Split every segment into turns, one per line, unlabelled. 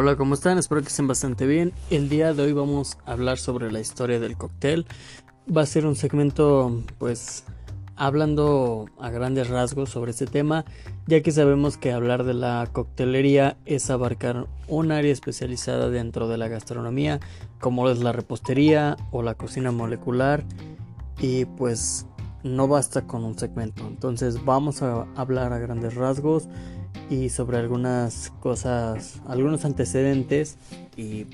Hola, ¿cómo están? Espero que estén bastante bien. El día de hoy vamos a hablar sobre la historia del cóctel. Va a ser un segmento, pues, hablando a grandes rasgos sobre este tema, ya que sabemos que hablar de la coctelería es abarcar un área especializada dentro de la gastronomía, como es la repostería o la cocina molecular, y pues no basta con un segmento. Entonces vamos a hablar a grandes rasgos y sobre algunas cosas, algunos antecedentes y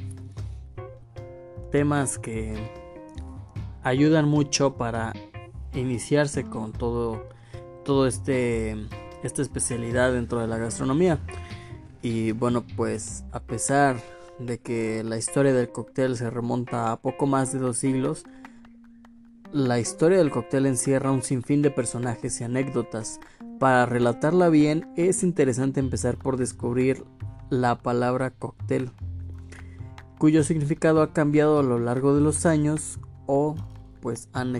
temas que ayudan mucho para iniciarse con todo todo este esta especialidad dentro de la gastronomía. Y bueno, pues a pesar de que la historia del cóctel se remonta a poco más de dos siglos, la historia del cóctel encierra un sinfín de personajes y anécdotas para relatarla bien es interesante empezar por descubrir la palabra cóctel, cuyo significado ha cambiado a lo largo de los años o pues han,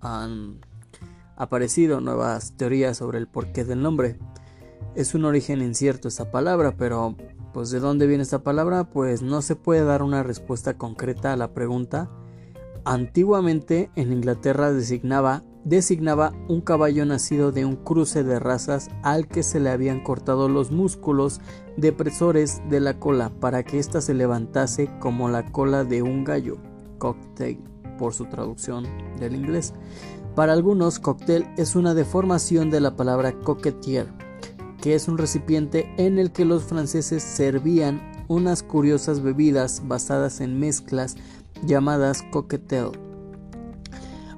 han aparecido nuevas teorías sobre el porqué del nombre. Es un origen incierto esta palabra, pero pues de dónde viene esta palabra, pues no se puede dar una respuesta concreta a la pregunta. Antiguamente en Inglaterra designaba designaba un caballo nacido de un cruce de razas al que se le habían cortado los músculos depresores de la cola para que ésta se levantase como la cola de un gallo, cocktail por su traducción del inglés. Para algunos, cocktail es una deformación de la palabra coquetier, que es un recipiente en el que los franceses servían unas curiosas bebidas basadas en mezclas llamadas coquetel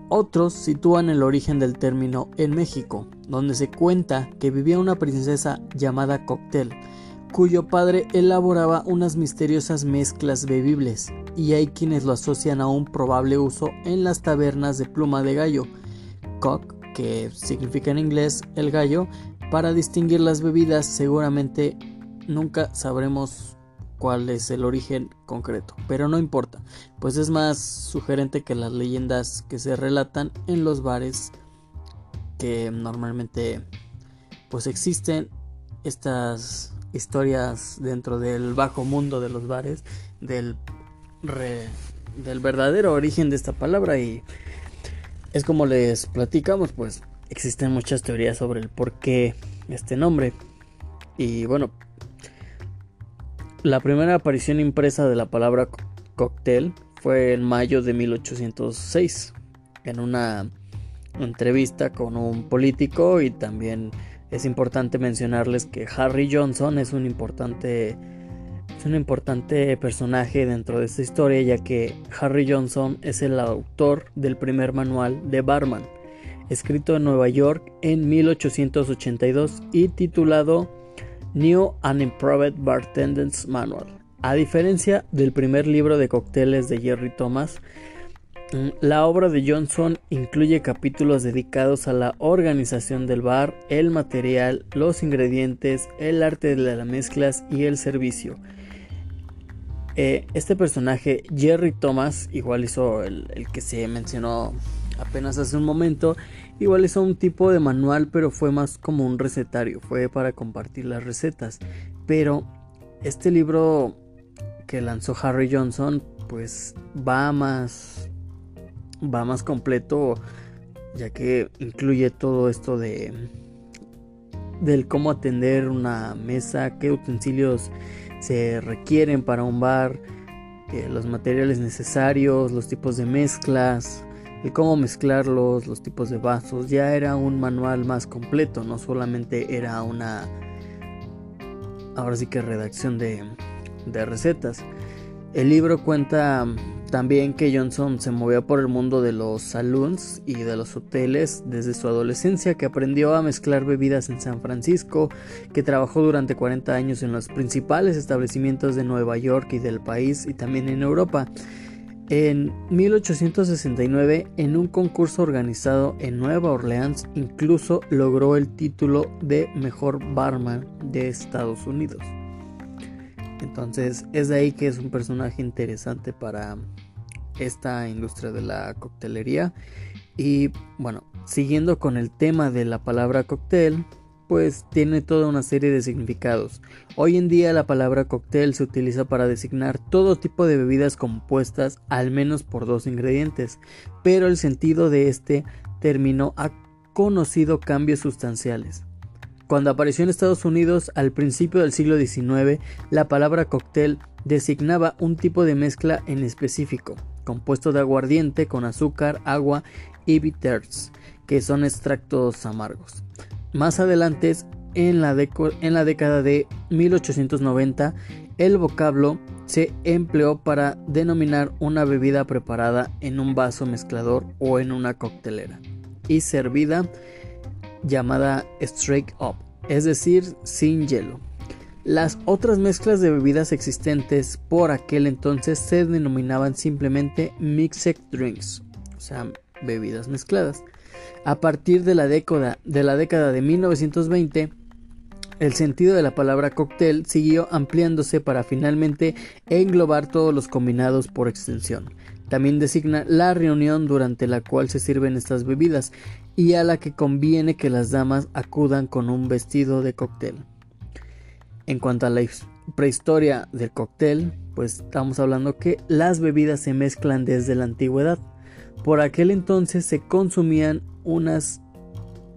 otros sitúan el origen del término en México, donde se cuenta que vivía una princesa llamada Coctel, cuyo padre elaboraba unas misteriosas mezclas bebibles, y hay quienes lo asocian a un probable uso en las tabernas de pluma de gallo, cock, que significa en inglés el gallo, para distinguir las bebidas seguramente nunca sabremos cuál es el origen concreto, pero no importa, pues es más sugerente que las leyendas que se relatan en los bares que normalmente pues existen. Estas historias dentro del bajo mundo de los bares del del verdadero origen de esta palabra y es como les platicamos pues existen muchas teorías sobre el por qué este nombre. Y bueno la primera aparición impresa de la palabra cóctel fue en mayo de 1806, en una entrevista con un político y también es importante mencionarles que Harry Johnson es un importante un importante personaje dentro de esta historia ya que Harry Johnson es el autor del primer manual de barman escrito en Nueva York en 1882 y titulado New and Improved Bartender's Manual. A diferencia del primer libro de cócteles de Jerry Thomas, mm, la obra de Johnson incluye capítulos dedicados a la organización del bar, el material, los ingredientes, el arte de las mezclas y el servicio. Eh, este personaje, Jerry Thomas, igual hizo el, el que se mencionó apenas hace un momento, Igual es un tipo de manual, pero fue más como un recetario, fue para compartir las recetas. Pero este libro que lanzó Harry Johnson, pues va más va más completo, ya que incluye todo esto de del cómo atender una mesa, qué utensilios se requieren para un bar, eh, los materiales necesarios, los tipos de mezclas, el cómo mezclarlos, los tipos de vasos, ya era un manual más completo, no solamente era una, ahora sí que redacción de, de recetas. El libro cuenta también que Johnson se movió por el mundo de los saloons y de los hoteles desde su adolescencia, que aprendió a mezclar bebidas en San Francisco, que trabajó durante 40 años en los principales establecimientos de Nueva York y del país y también en Europa. En 1869, en un concurso organizado en Nueva Orleans, incluso logró el título de mejor barman de Estados Unidos. Entonces es de ahí que es un personaje interesante para esta industria de la coctelería. Y bueno, siguiendo con el tema de la palabra cóctel, pues tiene toda una serie de significados. Hoy en día la palabra cóctel se utiliza para designar todo tipo de bebidas compuestas al menos por dos ingredientes, pero el sentido de este término ha conocido cambios sustanciales. Cuando apareció en Estados Unidos al principio del siglo XIX, la palabra cóctel designaba un tipo de mezcla en específico, compuesto de aguardiente con azúcar, agua y bitters, que son extractos amargos. Más adelante, en la, década de 1890, el vocablo se empleó para denominar una bebida preparada en un vaso mezclador o en una coctelera y servida llamada straight up, es decir, sin hielo. Las otras mezclas de bebidas existentes por aquel entonces se denominaban simplemente mixed drinks, o sea, bebidas mezcladas. A partir de la década de, la década de 1920, el sentido de la palabra cóctel siguió ampliándose para finalmente englobar todos los combinados por extensión. También designa la reunión durante la cual se sirven estas bebidas y a la que conviene que las damas acudan con un vestido de cóctel. En cuanto a la prehistoria del cóctel, pues estamos hablando que las bebidas se mezclan desde la antigüedad. Por aquel entonces se consumían unas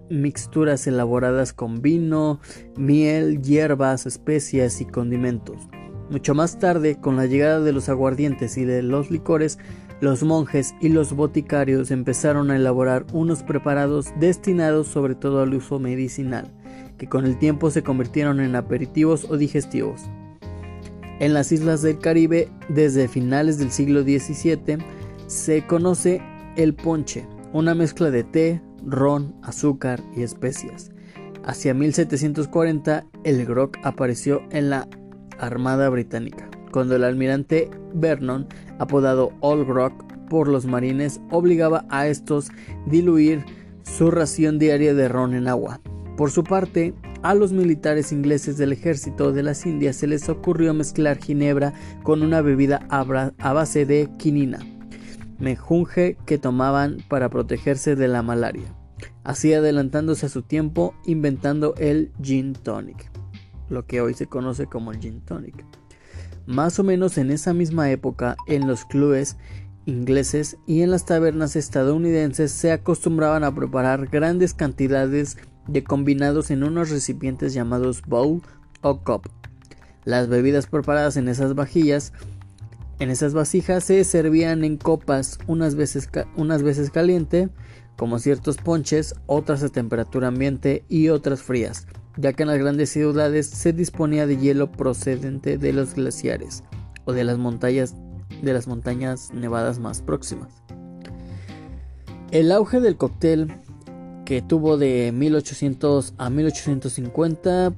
mixturas elaboradas con vino, miel, hierbas, especias y condimentos. Mucho más tarde, con la llegada de los aguardientes y de los licores, los monjes y los boticarios empezaron a elaborar unos preparados destinados sobre todo al uso medicinal que con el tiempo se convirtieron en aperitivos o digestivos. En las islas del Caribe, desde finales del siglo XVII, se conoce el ponche, una mezcla de té, ron, azúcar y especias. Hacia 1740, el grog apareció en la Armada Británica, cuando el almirante Vernon, apodado Old Grog por los marines, obligaba a estos diluir su ración diaria de ron en agua. Por su parte, a los militares ingleses del ejército de las Indias se les ocurrió mezclar ginebra con una bebida a base de quinina, mejunje que tomaban para protegerse de la malaria, así adelantándose a su tiempo inventando el gin tonic, lo que hoy se conoce como el gin tonic. Más o menos en esa misma época, en los clubes ingleses y en las tabernas estadounidenses se acostumbraban a preparar grandes cantidades de combinados en unos recipientes llamados bowl o cup. Las bebidas preparadas en esas vajillas, en esas vasijas se servían en copas, unas veces, unas veces caliente, como ciertos ponches, otras a temperatura ambiente y otras frías, ya que en las grandes ciudades se disponía de hielo procedente de los glaciares o de las montañas de las montañas nevadas más próximas. El auge del cóctel que tuvo de 1800 a 1850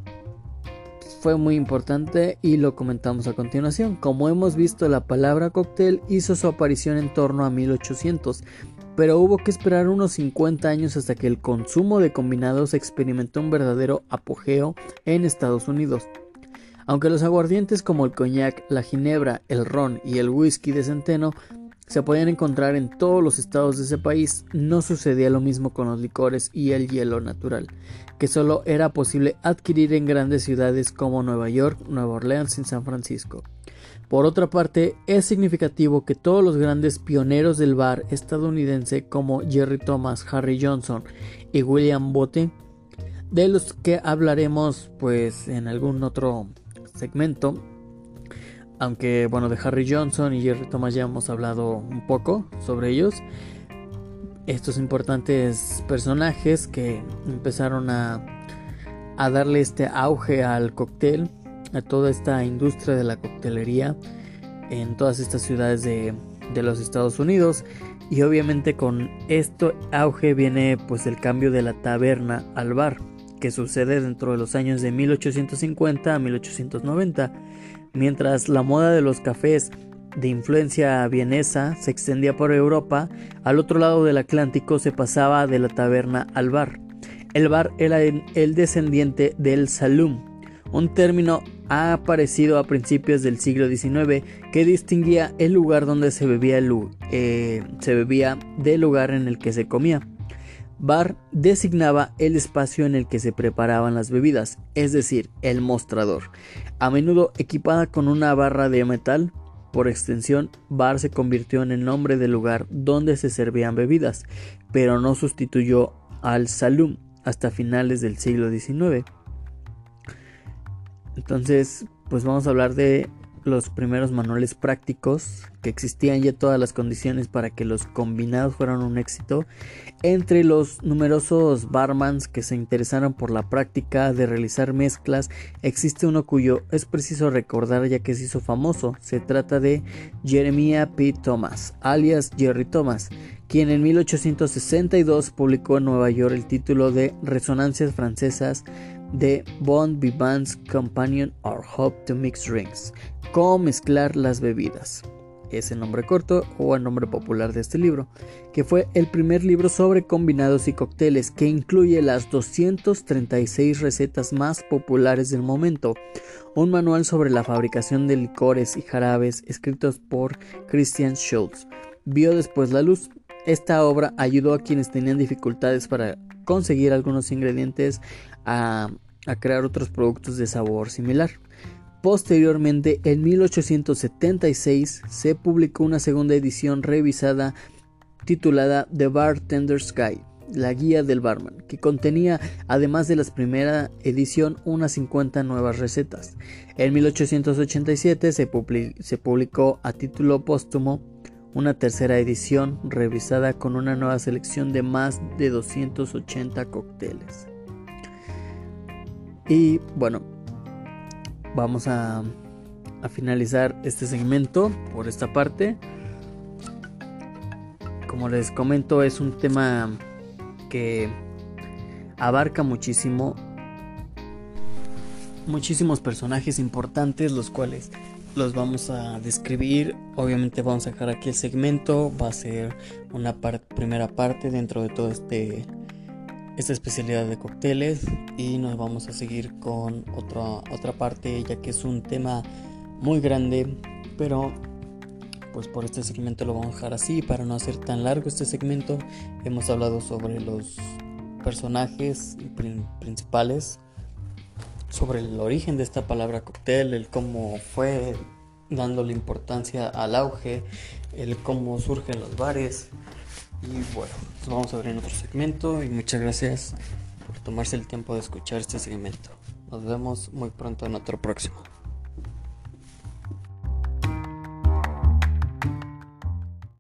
fue muy importante y lo comentamos a continuación. Como hemos visto, la palabra cóctel hizo su aparición en torno a 1800, pero hubo que esperar unos 50 años hasta que el consumo de combinados experimentó un verdadero apogeo en Estados Unidos. Aunque los aguardientes como el coñac, la ginebra, el ron y el whisky de centeno se podían encontrar en todos los estados de ese país, no sucedía lo mismo con los licores y el hielo natural, que solo era posible adquirir en grandes ciudades como Nueva York, Nueva Orleans y San Francisco. Por otra parte, es significativo que todos los grandes pioneros del bar estadounidense como Jerry Thomas, Harry Johnson y William Botte, de los que hablaremos pues en algún otro segmento, aunque bueno, de Harry Johnson y Jerry Thomas ya hemos hablado un poco sobre ellos. Estos importantes personajes que empezaron a, a darle este auge al cóctel, a toda esta industria de la coctelería en todas estas ciudades de, de los Estados Unidos. Y obviamente con esto auge viene pues el cambio de la taberna al bar, que sucede dentro de los años de 1850 a 1890 Mientras la moda de los cafés de influencia vienesa se extendía por Europa, al otro lado del Atlántico se pasaba de la taberna al bar. El bar era el descendiente del saloon, un término aparecido a principios del siglo XIX que distinguía el lugar donde se bebía, el, eh, se bebía del lugar en el que se comía. Bar designaba el espacio en el que se preparaban las bebidas, es decir, el mostrador. A menudo equipada con una barra de metal, por extensión, bar se convirtió en el nombre del lugar donde se servían bebidas, pero no sustituyó al saloon hasta finales del siglo XIX. Entonces, pues vamos a hablar de los primeros manuales prácticos que existían ya todas las condiciones para que los combinados fueran un éxito entre los numerosos barmans que se interesaron por la práctica de realizar mezclas existe uno cuyo es preciso recordar ya que se hizo famoso se trata de Jeremiah P. Thomas alias Jerry Thomas quien en 1862 publicó en Nueva York el título de Resonancias francesas de Bond Vivant's Companion or Hope to Mix Drinks, cómo mezclar las bebidas. Es el nombre corto o el nombre popular de este libro, que fue el primer libro sobre combinados y cócteles que incluye las 236 recetas más populares del momento, un manual sobre la fabricación de licores y jarabes escritos por Christian Schultz. Vio después la luz. Esta obra ayudó a quienes tenían dificultades para conseguir algunos ingredientes a, crear otros productos de sabor similar. Posteriormente, en 1876, se publicó una segunda edición revisada titulada The Bartender's Guide, la guía del barman, que contenía, además de la primera edición, unas 50 nuevas recetas. En 1887 se, se publicó a título póstumo una tercera edición revisada con una nueva selección de más de 280 cócteles. Y bueno, vamos a, finalizar este segmento por esta parte. Como les comento, es un tema que abarca muchísimo muchísimos personajes importantes los cuales los vamos a describir obviamente vamos a dejar aquí el segmento va a ser una primera parte dentro de todo este esta especialidad de cócteles y nos vamos a seguir con otra, otra parte ya que es un tema muy grande pero pues por este segmento lo vamos a dejar así para no hacer tan largo este segmento. Hemos hablado sobre los personajes principales sobre el origen de esta palabra cóctel el cómo fue dándole importancia al auge el cómo surgen los bares y bueno, nos vamos a ver en otro segmento y muchas gracias por tomarse el tiempo de escuchar este segmento. Nos vemos muy pronto en otro próximo.